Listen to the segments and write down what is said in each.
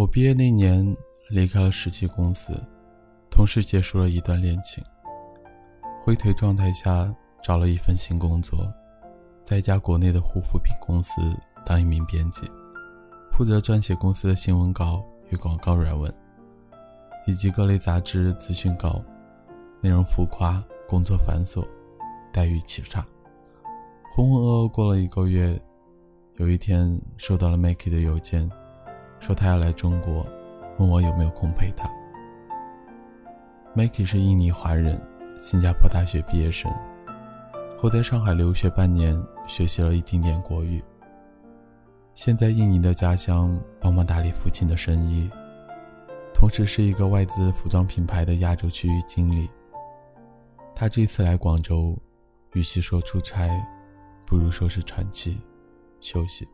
我毕业那年离开了实习公司，同时结束了一段恋情。灰腿状态下找了一份新工作，在一家国内的护肤品公司当一名编辑，负责撰写公司的新闻稿与广告软文，以及各类杂志资讯稿，内容浮夸，工作繁琐，待遇极差。浑浑噩噩过了一个月，有一天收到了 Miki 的邮件。说他要来中国，问我有没有空陪他。Miki 是印尼华人，新加坡大学毕业生，后在上海留学半年，学习了一丁点国语。现在印尼的家乡帮忙打理父亲的生意，同时是一个外资服装品牌的亚洲区域经理。他这次来广州，与其说出差，不如说是喘气、休息。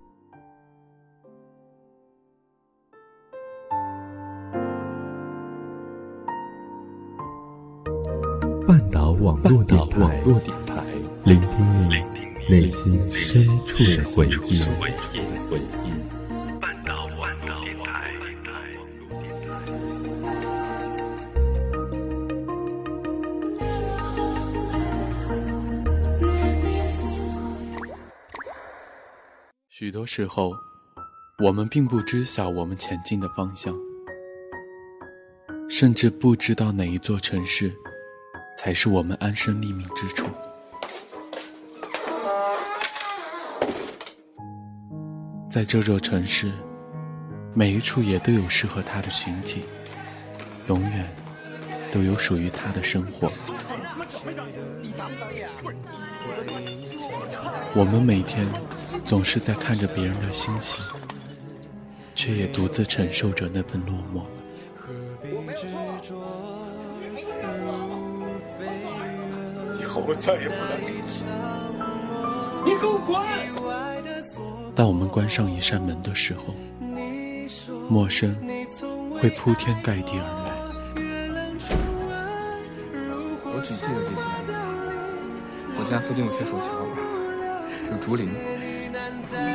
电台，聆听你内心深处的回忆。半岛网络电台。许多时候，我们并不知晓我们前进的方向，甚至不知道哪一座城市。才是我们安身立命之处。在这座城市，每一处也都有适合他的群体，永远都有属于他的生活。我们每天总是在看着别人的星星，却也独自承受着那份落寞。我再也不来你给我滚！当我们关上一扇门的时候，陌生会铺天盖地而来。我只记得这些。我家附近有铁索桥，有竹林，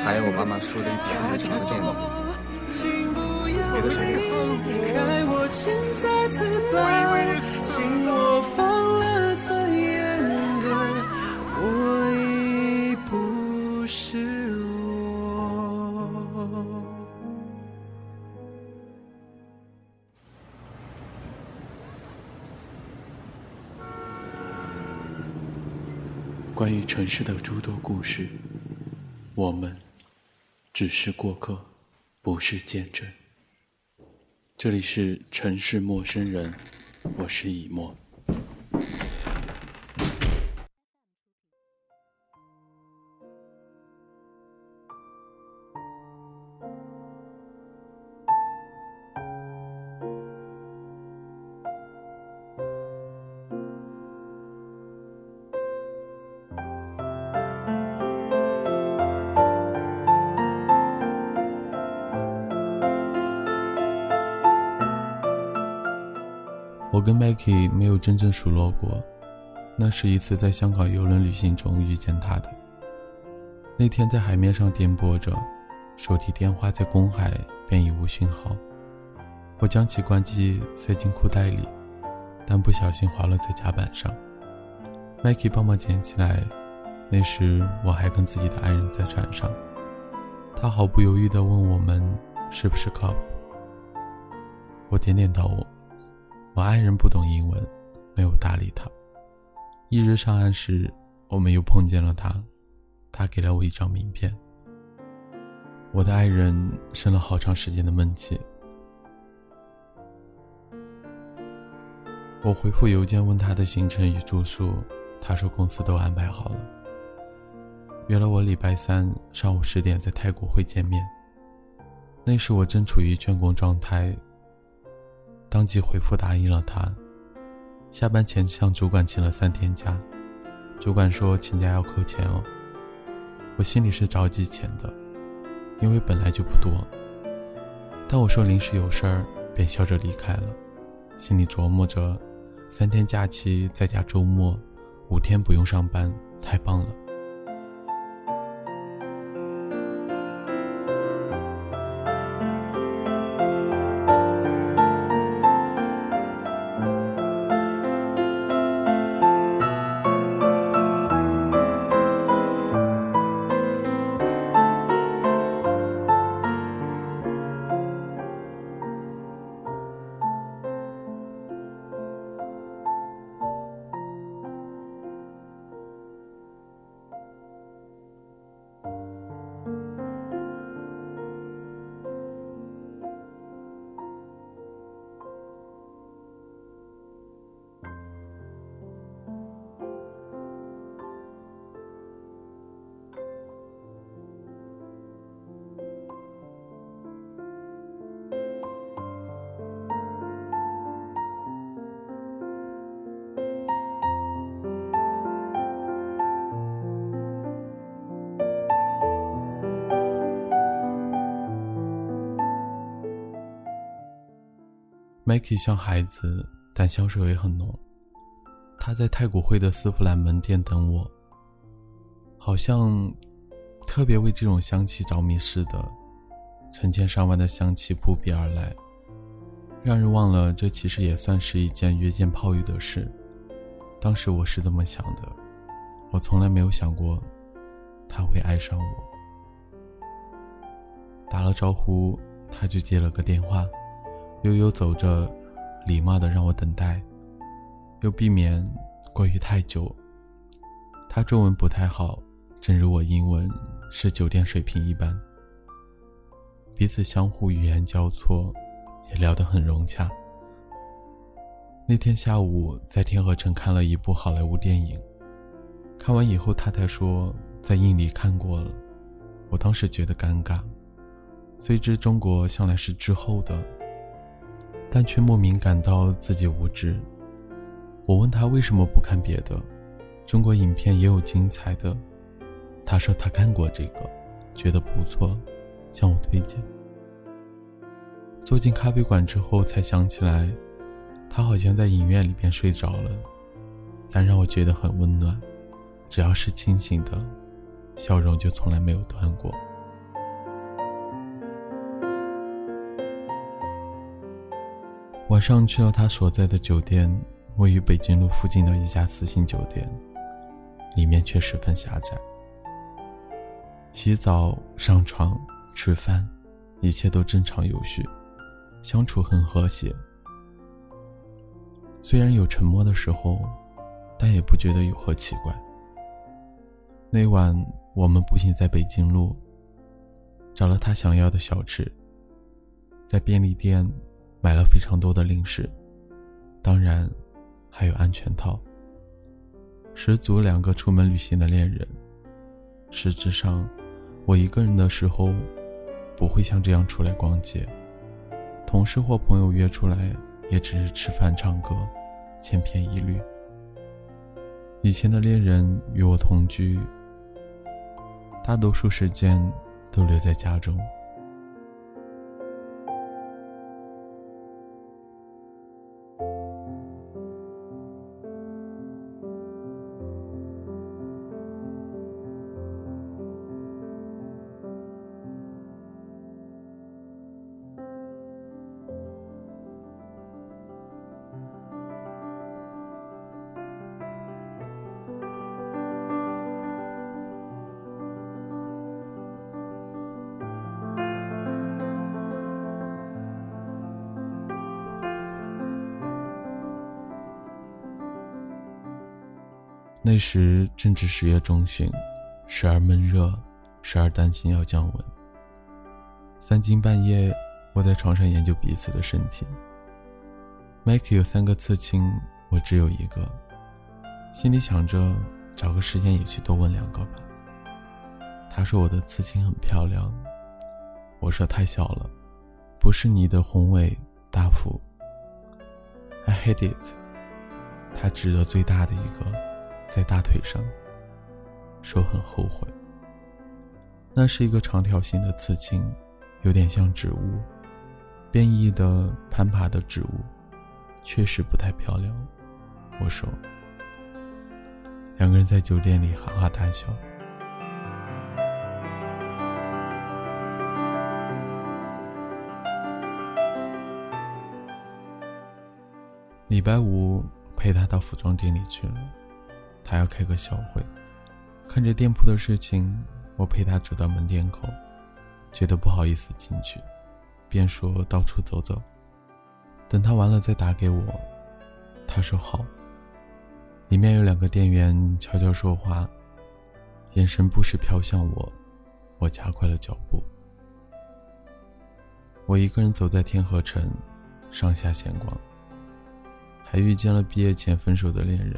还有我妈妈说的一条又长的辫子。别的谁没有？关于城市的诸多故事，我们只是过客，不是见证。这里是城市陌生人，我是以沫。我跟 Maggie 没有真正熟络过，那是一次在香港游轮旅行中遇见他的。那天在海面上颠簸着，手提电话在公海便已无讯号。我将其关机塞进裤袋里，但不小心滑落在甲板上。Maggie 帮忙捡起来，那时我还跟自己的爱人在船上。他毫不犹豫地问我们是不是靠谱。我点点头。我爱人不懂英文，没有搭理他。一日上岸时，我们又碰见了他，他给了我一张名片。我的爱人生了好长时间的闷气。我回复邮件问他的行程与住宿，他说公司都安排好了，约了我礼拜三上午十点在太古汇见面。那时我正处于倦工状态。当即回复答应了他，下班前向主管请了三天假，主管说请假要扣钱哦。我心里是着急钱的，因为本来就不多。但我说临时有事儿，便笑着离开了，心里琢磨着，三天假期再加周末，五天不用上班，太棒了。Maggie 像孩子，但香水味很浓。他在太古汇的丝芙兰门店等我，好像特别为这种香气着迷似的，成千上万的香气扑鼻而来，让人忘了这其实也算是一件约见泡浴的事。当时我是这么想的，我从来没有想过他会爱上我。打了招呼，他就接了个电话，悠悠走着，礼貌的让我等待。又避免过于太久。他中文不太好，正如我英文是酒店水平一般。彼此相互语言交错，也聊得很融洽。那天下午在天河城看了一部好莱坞电影，看完以后他才说在印尼看过了。我当时觉得尴尬，虽知中国向来是滞后的，但却莫名感到自己无知。我问他为什么不看别的，中国影片也有精彩的。他说他看过这个，觉得不错，向我推荐。坐进咖啡馆之后，才想起来，他好像在影院里边睡着了，但让我觉得很温暖。只要是清醒的，笑容就从来没有断过。晚上去了他所在的酒店。位于北京路附近的一家四星酒店，里面却十分狭窄。洗澡、上床、吃饭，一切都正常有序，相处很和谐。虽然有沉默的时候，但也不觉得有何奇怪。那晚我们步行在北京路，找了他想要的小吃，在便利店买了非常多的零食，当然。还有安全套，十足两个出门旅行的恋人。实质上，我一个人的时候，不会像这样出来逛街。同事或朋友约出来，也只是吃饭、唱歌，千篇一律。以前的恋人与我同居，大多数时间都留在家中。那时正值十月中旬，时而闷热，时而担心要降温。三更半夜，我在床上研究彼此的身体。Mike 有三个刺青，我只有一个，心里想着找个时间也去多问两个吧。他说我的刺青很漂亮，我说太小了，不是你的宏伟大幅。I hate it。他指着最大的一个。在大腿上，说很后悔。那是一个长条形的刺青，有点像植物，变异的攀爬的植物，确实不太漂亮。我说，两个人在酒店里哈哈大笑。礼拜五陪他到服装店里去了。他要开个小会，看着店铺的事情，我陪他走到门店口，觉得不好意思进去，便说到处走走，等他完了再打给我。他说好。里面有两个店员悄悄说话，眼神不时飘向我，我加快了脚步。我一个人走在天河城，上下闲逛，还遇见了毕业前分手的恋人。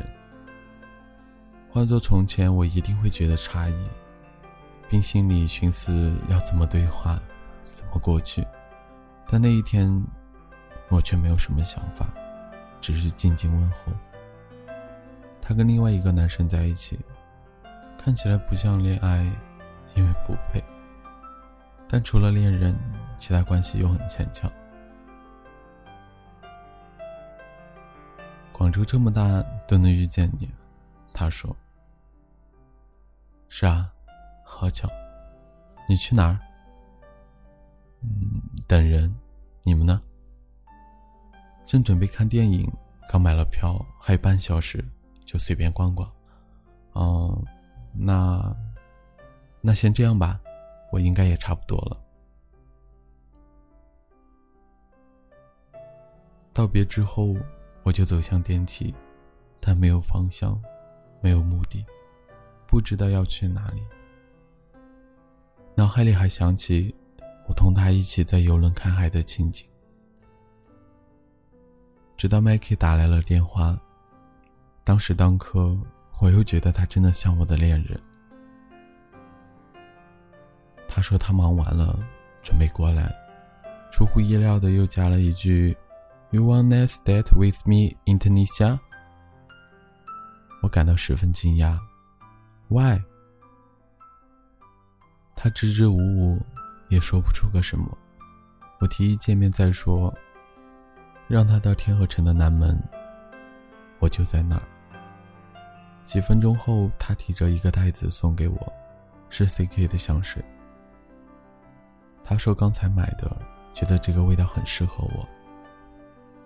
换做从前，我一定会觉得诧异，并心里寻思要怎么对话，怎么过去。但那一天，我却没有什么想法，只是静静问候。他跟另外一个男生在一起，看起来不像恋爱，因为不配。但除了恋人，其他关系又很牵强。广州这么大都能遇见你，他说。是啊，好巧。你去哪儿？嗯，等人。你们呢？正准备看电影，刚买了票，还有半小时，就随便逛逛。哦，那那先这样吧，我应该也差不多了。道别之后，我就走向电梯，但没有方向，没有目的。不知道要去哪里，脑海里还想起我同他一起在游轮看海的情景。直到 Mikey 打来了电话，当时当刻我又觉得他真的像我的恋人。他说他忙完了，准备过来，出乎意料的又加了一句：“You wanna stay with me in Tunisia？” 我感到十分惊讶。Why？他支支吾吾，也说不出个什么。我提议见面再说，让他到天河城的南门，我就在那儿。几分钟后，他提着一个袋子送给我，是 CK 的香水。他说刚才买的，觉得这个味道很适合我。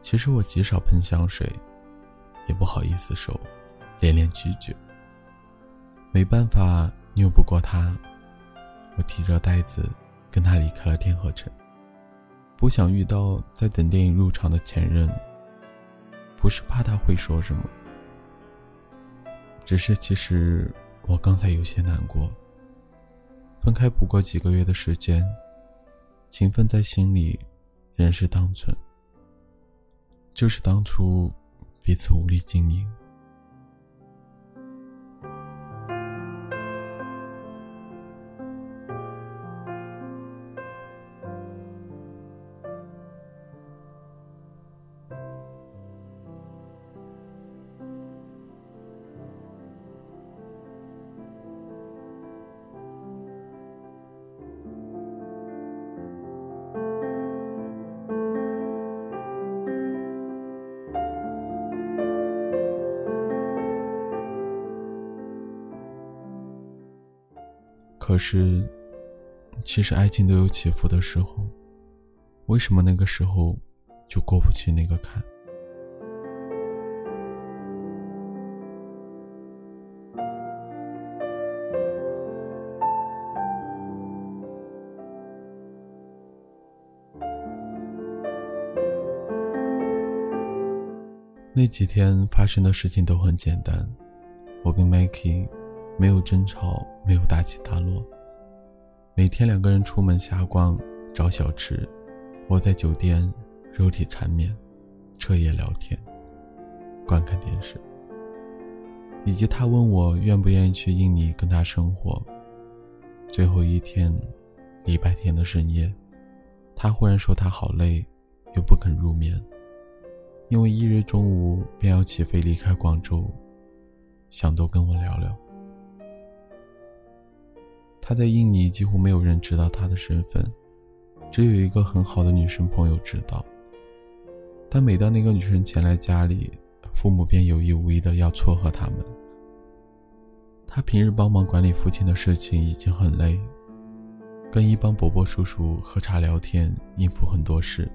其实我极少喷香水，也不好意思收，连连拒绝。没办法，拗不过他，我提着袋子跟他离开了天河城。不想遇到在等电影入场的前任，不是怕他会说什么，只是其实我刚才有些难过。分开不过几个月的时间，情分在心里，仍是当存，就是当初彼此无力经营。是，其实爱情都有起伏的时候，为什么那个时候就过不去那个坎？那几天发生的事情都很简单，我跟 Mikey。没有争吵，没有大起大落。每天两个人出门瞎逛、找小吃，窝在酒店肉体缠绵，彻夜聊天，观看电视。以及他问我愿不愿意去印尼跟他生活。最后一天，礼拜天的深夜，他忽然说他好累，又不肯入眠，因为一日中午便要起飞离开广州，想多跟我聊聊。他在印尼几乎没有人知道他的身份，只有一个很好的女生朋友知道。但每当那个女生前来家里，父母便有意无意的要撮合他们。他平日帮忙管理父亲的事情已经很累，跟一帮伯伯叔叔喝茶聊天，应付很多事。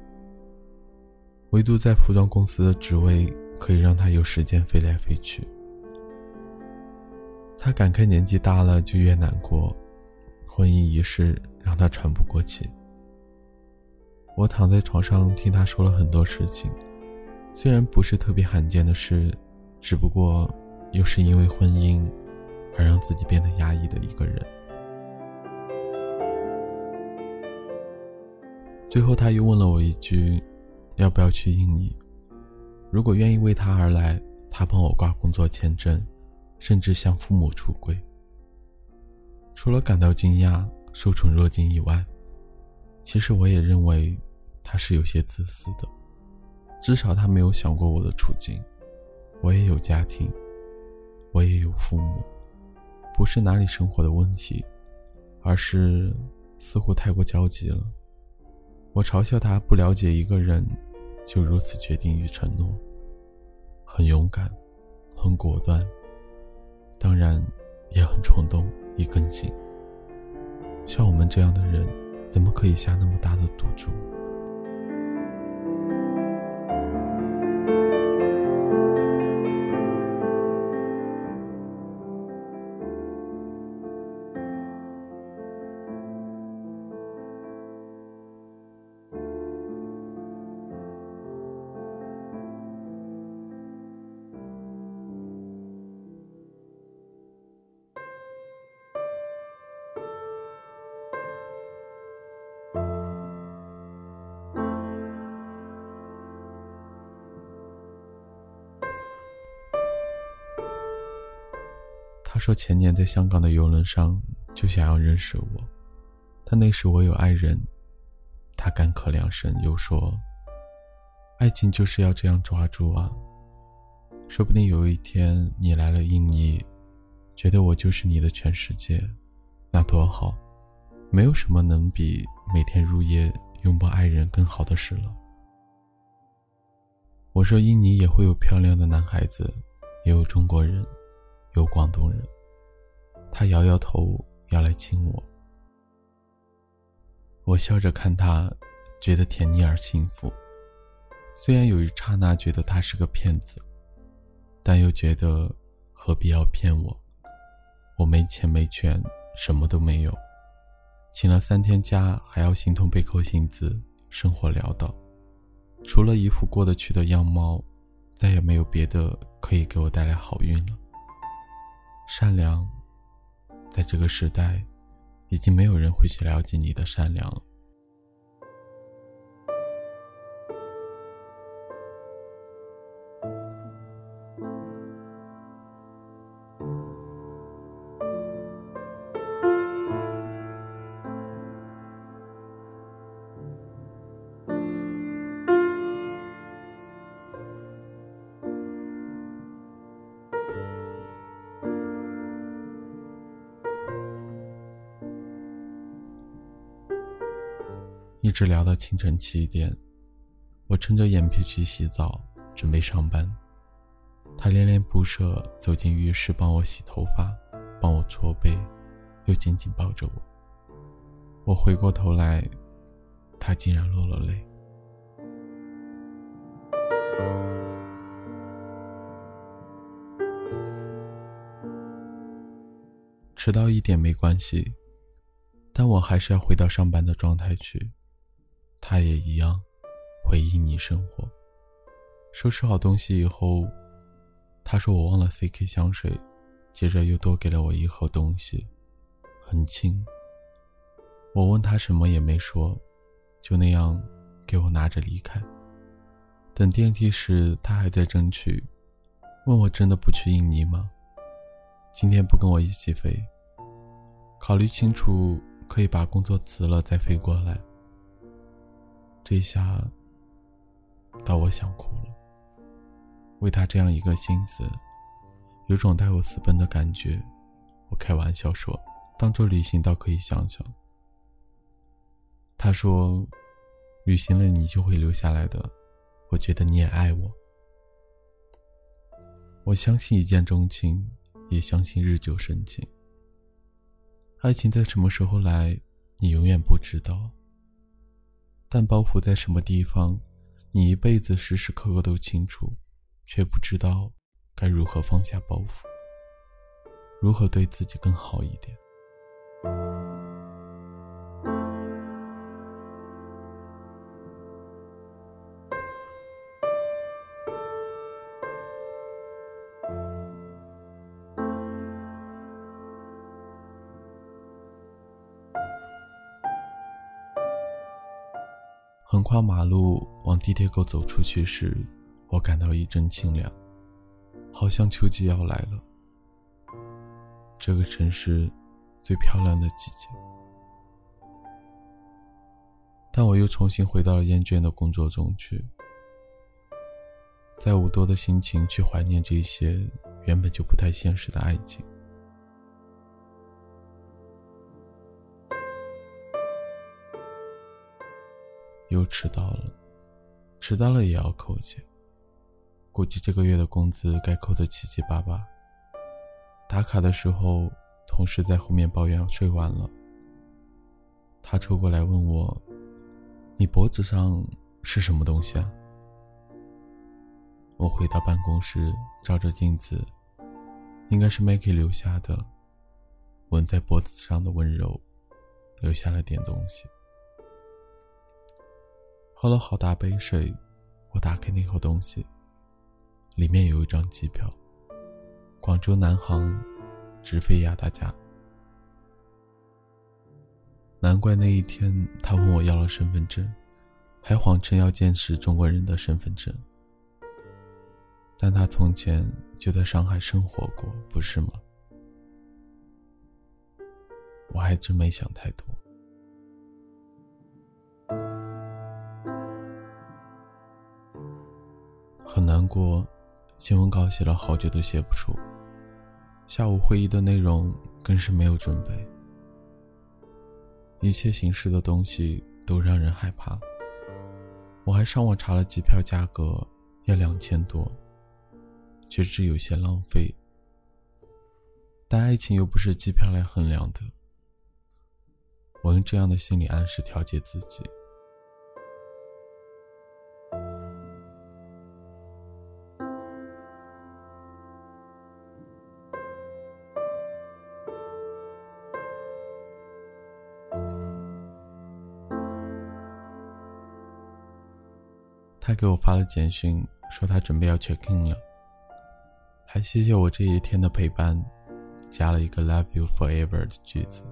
唯独在服装公司的职位可以让他有时间飞来飞去。他感慨年纪大了就越难过。婚姻仪式让他喘不过气。我躺在床上听他说了很多事情，虽然不是特别罕见的事，只不过又是因为婚姻而让自己变得压抑的一个人。最后他又问了我一句：“要不要去印尼？如果愿意为他而来，他帮我挂工作签证，甚至向父母出柜。”除了感到惊讶、受宠若惊以外，其实我也认为他是有些自私的。至少他没有想过我的处境。我也有家庭，我也有父母，不是哪里生活的问题，而是似乎太过焦急了。我嘲笑他不了解一个人，就如此决定与承诺。很勇敢，很果断，当然也很冲动，一根筋。像我们这样的人，怎么可以下那么大的赌注？他说前年在香港的游轮上就想要认识我，但那时我有爱人。他干咳两声，又说：“爱情就是要这样抓住啊！说不定有一天你来了印尼，觉得我就是你的全世界，那多好！没有什么能比每天入夜拥抱爱人更好的事了。”我说：“印尼也会有漂亮的男孩子，也有中国人。”有广东人，他摇摇头要来亲我。我笑着看他，觉得甜腻而幸福。虽然有一刹那觉得他是个骗子，但又觉得何必要骗我？我没钱没权，什么都没有，请了三天假还要心痛被扣薪资，生活潦倒，除了一副过得去的样貌，再也没有别的可以给我带来好运了。善良，在这个时代，已经没有人会去了解你的善良了。一直聊到清晨七点，我撑着眼皮去洗澡，准备上班。他恋恋不舍走进浴室帮我洗头发，帮我搓背，又紧紧抱着我。我回过头来，他竟然落了泪。迟到一点没关系，但我还是要回到上班的状态去。他也一样，回忆你生活。收拾好东西以后，他说我忘了 CK 香水，接着又多给了我一盒东西，很轻。我问他什么也没说，就那样给我拿着离开。等电梯时，他还在争取，问我真的不去印尼吗？今天不跟我一起飞？考虑清楚，可以把工作辞了再飞过来。这下，到我想哭了。为他这样一个心思，有种带我私奔的感觉。我开玩笑说，当做旅行倒可以想想。他说，旅行了你就会留下来的。我觉得你也爱我。我相信一见钟情，也相信日久生情。爱情在什么时候来，你永远不知道。但包袱在什么地方，你一辈子时时刻刻都清楚，却不知道该如何放下包袱，如何对自己更好一点。横跨马路往地铁口走出去时，我感到一阵清凉，好像秋季要来了。这个城市最漂亮的季节，但我又重新回到了厌倦的工作中去，再无多的心情去怀念这些原本就不太现实的爱情。又迟到了，迟到了也要扣钱。估计这个月的工资该扣得七七八八。打卡的时候，同事在后面抱怨睡晚了。他凑过来问我：“你脖子上是什么东西啊？”我回到办公室，照着镜子，应该是 Maggie 留下的，纹在脖子上的温柔，留下了点东西。喝了好大杯水，我打开那盒东西。里面有一张机票，广州南航，直飞亚大加。难怪那一天他问我要了身份证，还谎称要见识中国人的身份证。但他从前就在上海生活过，不是吗？我还真没想太多。很难过。新闻稿写了好久都写不出，下午会议的内容更是没有准备，一切形式的东西都让人害怕。我还上网查了机票价格，要两千多，觉知有些浪费。但爱情又不是机票来衡量的，我用这样的心理暗示调节自己。给我发了简讯，说他准备要 check in 了，还谢谢我这一天的陪伴，加了一个 love you forever 的句子。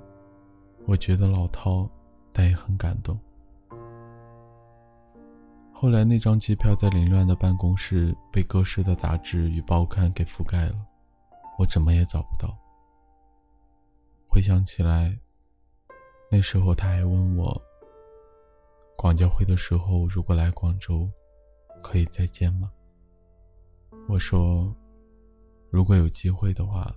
我觉得老套，但也很感动。后来那张机票在凌乱的办公室被各式的杂志与报刊给覆盖了，我怎么也找不到。回想起来，那时候他还问我，广交会的时候如果来广州。可以再见吗？我说，如果有机会的话，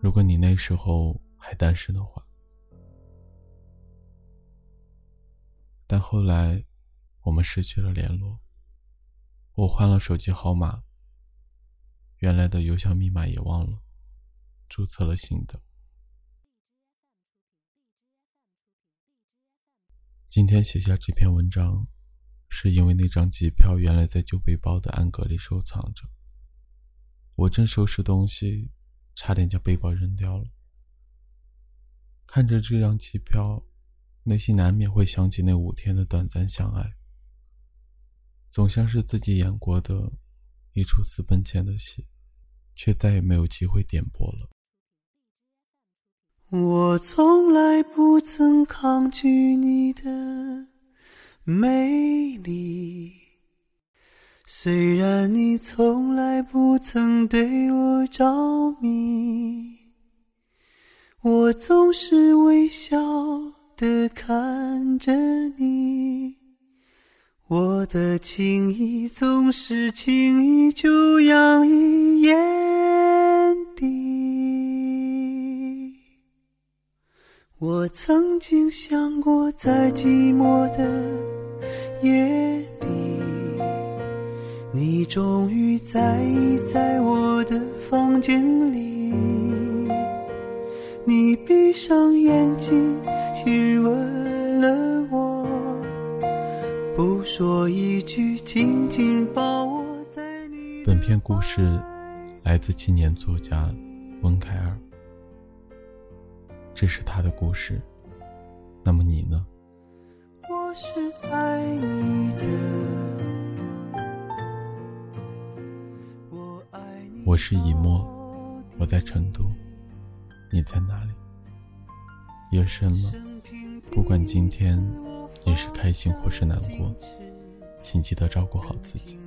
如果你那时候还单身的话。但后来，我们失去了联络。我换了手机号码，原来的邮箱密码也忘了，注册了新的。今天写下这篇文章。是因为那张机票原来在旧背包的暗格里收藏着。我正收拾东西，差点将背包扔掉了。看着这张机票，内心难免会想起那五天的短暂相爱，总像是自己演过的一出私奔前的戏，却再也没有机会点播了。我从来不曾抗拒你的。美丽，虽然你从来不曾对我着迷，我总是微笑的看着你，我的情意总是轻易就洋溢我曾经想过，在寂寞的。夜里，你终于在意在我的房间里。你闭上眼睛，亲吻了我，不说一句，紧紧抱我在你。本篇故事来自青年作家温凯尔，这是他的故事。那么你呢？我是爱你的，我是以沫，我在成都，你在哪里？夜深了，不管今天你是开心或是难过，请记得照顾好自己。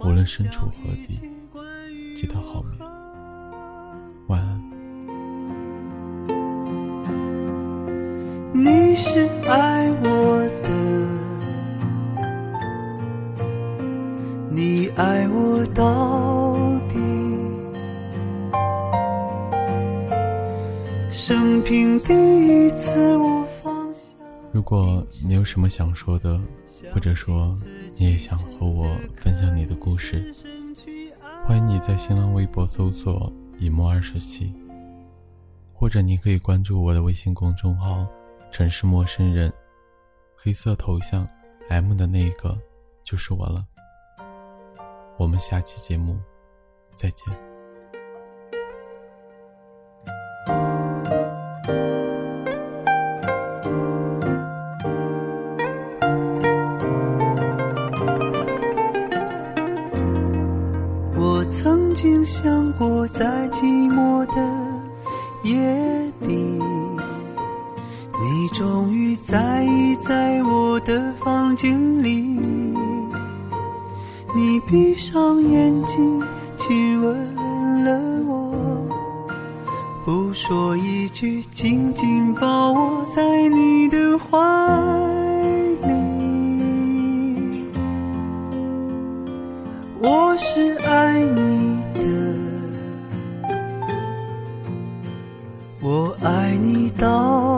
无论身处何地，记得好眠，晚安。你是爱我的，你爱我到底。生平第一次我放下。果你有什么想说的，或者说你也想和我分享你的故事，欢迎你在新浪微博搜索“一墨二十七”，或者你可以关注我的微信公众号“城市陌生人”，黑色头像 M 的那个就是我了。我们下期节目再见。我曾经想过，在寂寞的夜里，终于在意在我的房间里。你闭上眼睛，亲吻了我，不说一句，紧紧抱我在你的怀里。我。是爱你的，我爱你到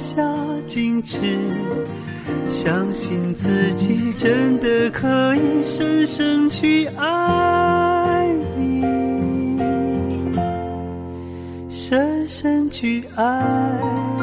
下矜持，相信自己真的可以深深去爱你，深深去爱。